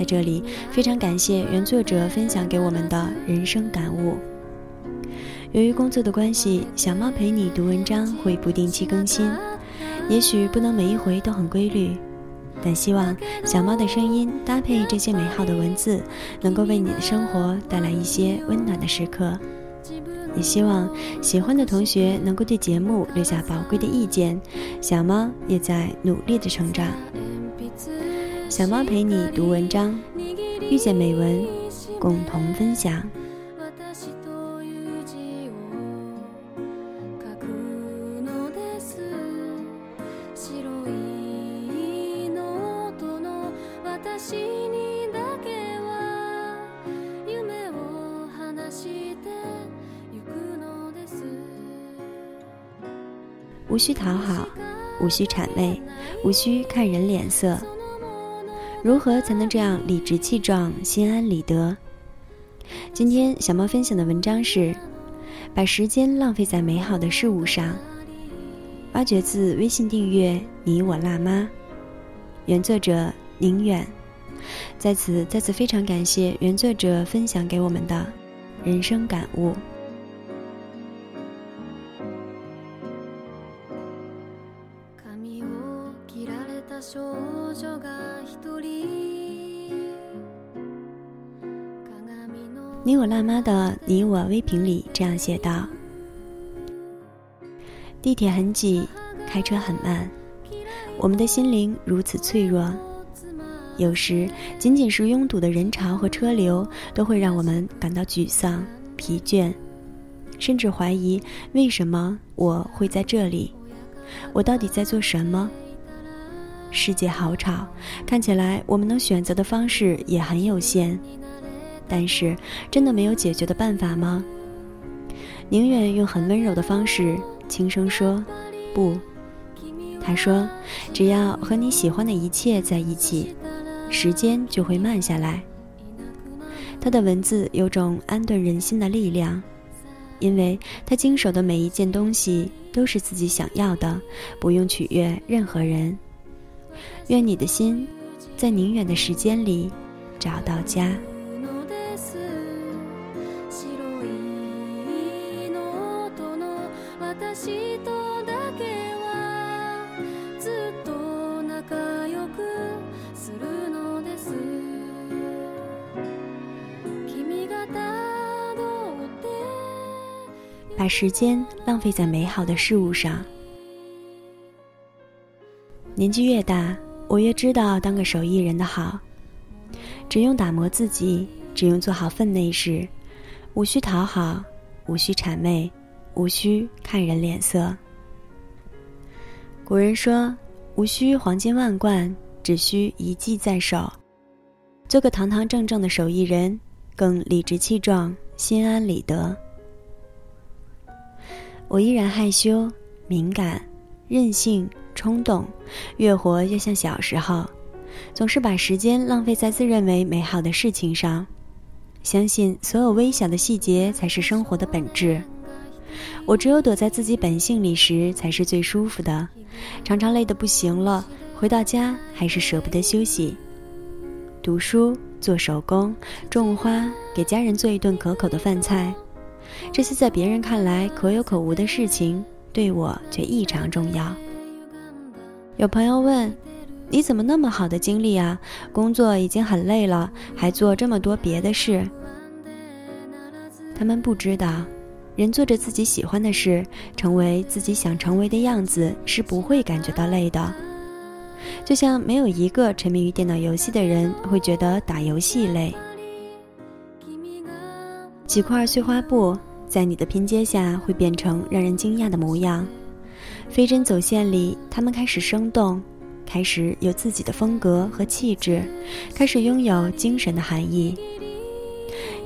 在这里，非常感谢原作者分享给我们的人生感悟。由于工作的关系，小猫陪你读文章会不定期更新，也许不能每一回都很规律，但希望小猫的声音搭配这些美好的文字，能够为你的生活带来一些温暖的时刻。也希望喜欢的同学能够对节目留下宝贵的意见，小猫也在努力的成长。小猫陪你读文章，遇见美文，共同分享。无需讨好，无需谄媚，无需看人脸色。如何才能这样理直气壮、心安理得？今天小猫分享的文章是：把时间浪费在美好的事物上。挖掘自微信订阅“你我辣妈”，原作者宁远。在此再次非常感谢原作者分享给我们的人生感悟。我辣妈的你我微评里这样写道：地铁很挤，开车很慢，我们的心灵如此脆弱。有时，仅仅是拥堵的人潮和车流，都会让我们感到沮丧、疲倦，甚至怀疑为什么我会在这里？我到底在做什么？世界好吵，看起来我们能选择的方式也很有限。但是，真的没有解决的办法吗？宁愿用很温柔的方式轻声说：“不。”他说：“只要和你喜欢的一切在一起，时间就会慢下来。”他的文字有种安顿人心的力量，因为他经手的每一件东西都是自己想要的，不用取悦任何人。愿你的心，在宁远的时间里找到家。把时间浪费在美好的事物上。年纪越大，我越知道当个手艺人的好。只用打磨自己，只用做好分内事，无需讨好，无需谄媚，无需看人脸色。古人说：“无需黄金万贯，只需一技在手。”做个堂堂正正的手艺人，更理直气壮，心安理得。我依然害羞、敏感、任性、冲动，越活越像小时候，总是把时间浪费在自认为美好的事情上，相信所有微小的细节才是生活的本质。我只有躲在自己本性里时才是最舒服的，常常累得不行了，回到家还是舍不得休息。读书、做手工、种花，给家人做一顿可口的饭菜。这些在别人看来可有可无的事情，对我却异常重要。有朋友问：“你怎么那么好的精力啊？工作已经很累了，还做这么多别的事？”他们不知道，人做着自己喜欢的事，成为自己想成为的样子，是不会感觉到累的。就像没有一个沉迷于电脑游戏的人会觉得打游戏累。几块碎花布在你的拼接下会变成让人惊讶的模样，飞针走线里，它们开始生动，开始有自己的风格和气质，开始拥有精神的含义。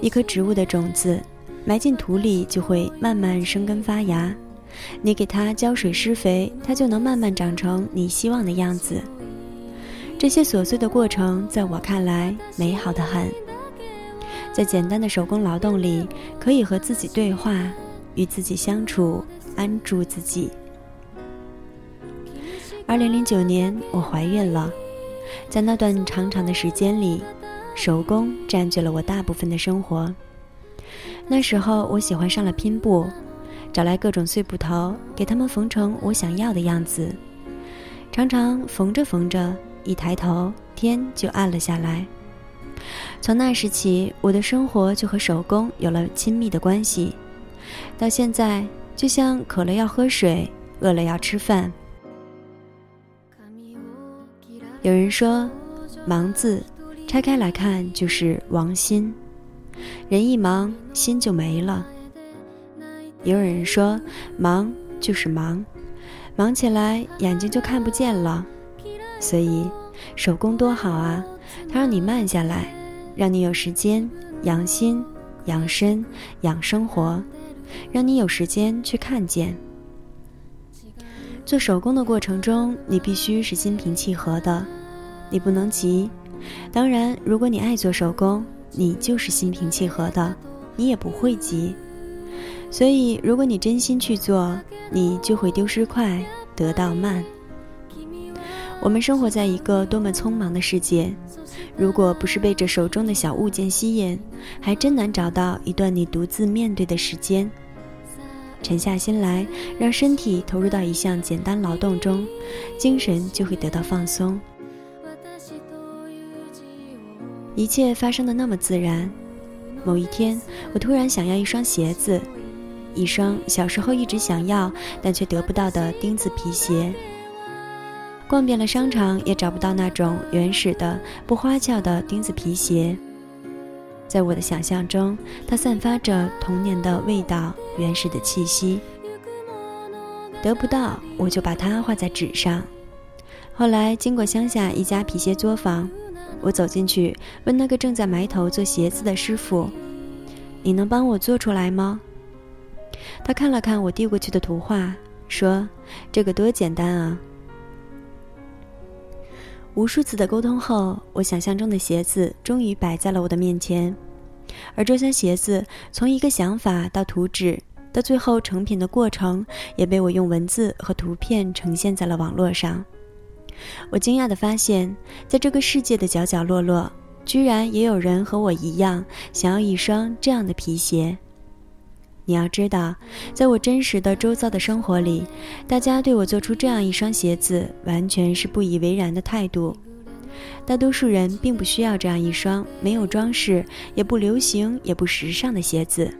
一颗植物的种子，埋进土里就会慢慢生根发芽。你给它浇水施肥，它就能慢慢长成你希望的样子。这些琐碎的过程，在我看来美好的很。在简单的手工劳动里，可以和自己对话，与自己相处，安住自己。二零零九年，我怀孕了，在那段长长的时间里。手工占据了我大部分的生活。那时候，我喜欢上了拼布，找来各种碎布头，给它们缝成我想要的样子。常常缝着缝着，一抬头天就暗了下来。从那时起，我的生活就和手工有了亲密的关系。到现在，就像渴了要喝水，饿了要吃饭。有人说，盲字。拆开来看，就是王心。人一忙，心就没了。也有人说，忙就是忙，忙起来眼睛就看不见了。所以，手工多好啊，它让你慢下来，让你有时间养心、养身、养生活，让你有时间去看见。做手工的过程中，你必须是心平气和的，你不能急。当然，如果你爱做手工，你就是心平气和的，你也不会急。所以，如果你真心去做，你就会丢失快，得到慢。我们生活在一个多么匆忙的世界，如果不是被这手中的小物件吸引，还真难找到一段你独自面对的时间。沉下心来，让身体投入到一项简单劳动中，精神就会得到放松。一切发生的那么自然。某一天，我突然想要一双鞋子，一双小时候一直想要但却得不到的钉子皮鞋。逛遍了商场，也找不到那种原始的、不花俏的钉子皮鞋。在我的想象中，它散发着童年的味道、原始的气息。得不到，我就把它画在纸上。后来，经过乡下一家皮鞋作坊。我走进去，问那个正在埋头做鞋子的师傅：“你能帮我做出来吗？”他看了看我递过去的图画，说：“这个多简单啊！”无数次的沟通后，我想象中的鞋子终于摆在了我的面前，而这双鞋子从一个想法到图纸，到最后成品的过程，也被我用文字和图片呈现在了网络上。我惊讶地发现，在这个世界的角角落落，居然也有人和我一样想要一双这样的皮鞋。你要知道，在我真实的周遭的生活里，大家对我做出这样一双鞋子，完全是不以为然的态度。大多数人并不需要这样一双没有装饰、也不流行、也不时尚的鞋子。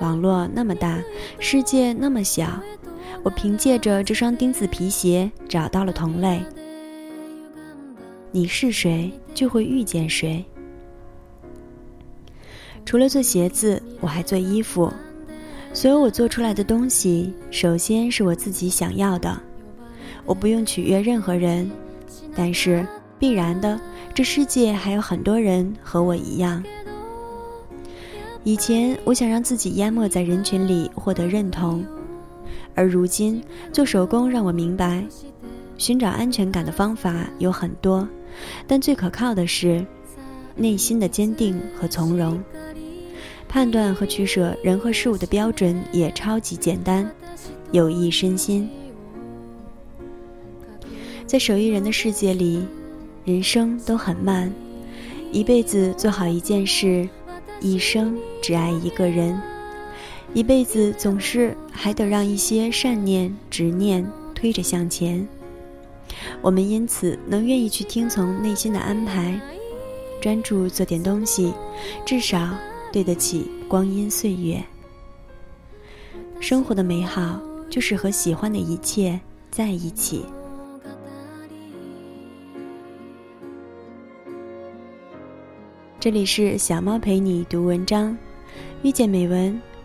网络那么大，世界那么小。我凭借着这双钉子皮鞋找到了同类。你是谁，就会遇见谁。除了做鞋子，我还做衣服。所有我做出来的东西，首先是我自己想要的。我不用取悦任何人，但是必然的，这世界还有很多人和我一样。以前，我想让自己淹没在人群里，获得认同。而如今做手工让我明白，寻找安全感的方法有很多，但最可靠的是内心的坚定和从容。判断和取舍人和事物的标准也超级简单，有益身心。在手艺人的世界里，人生都很慢，一辈子做好一件事，一生只爱一个人。一辈子总是还得让一些善念、执念推着向前。我们因此能愿意去听从内心的安排，专注做点东西，至少对得起光阴岁月。生活的美好就是和喜欢的一切在一起。这里是小猫陪你读文章，遇见美文。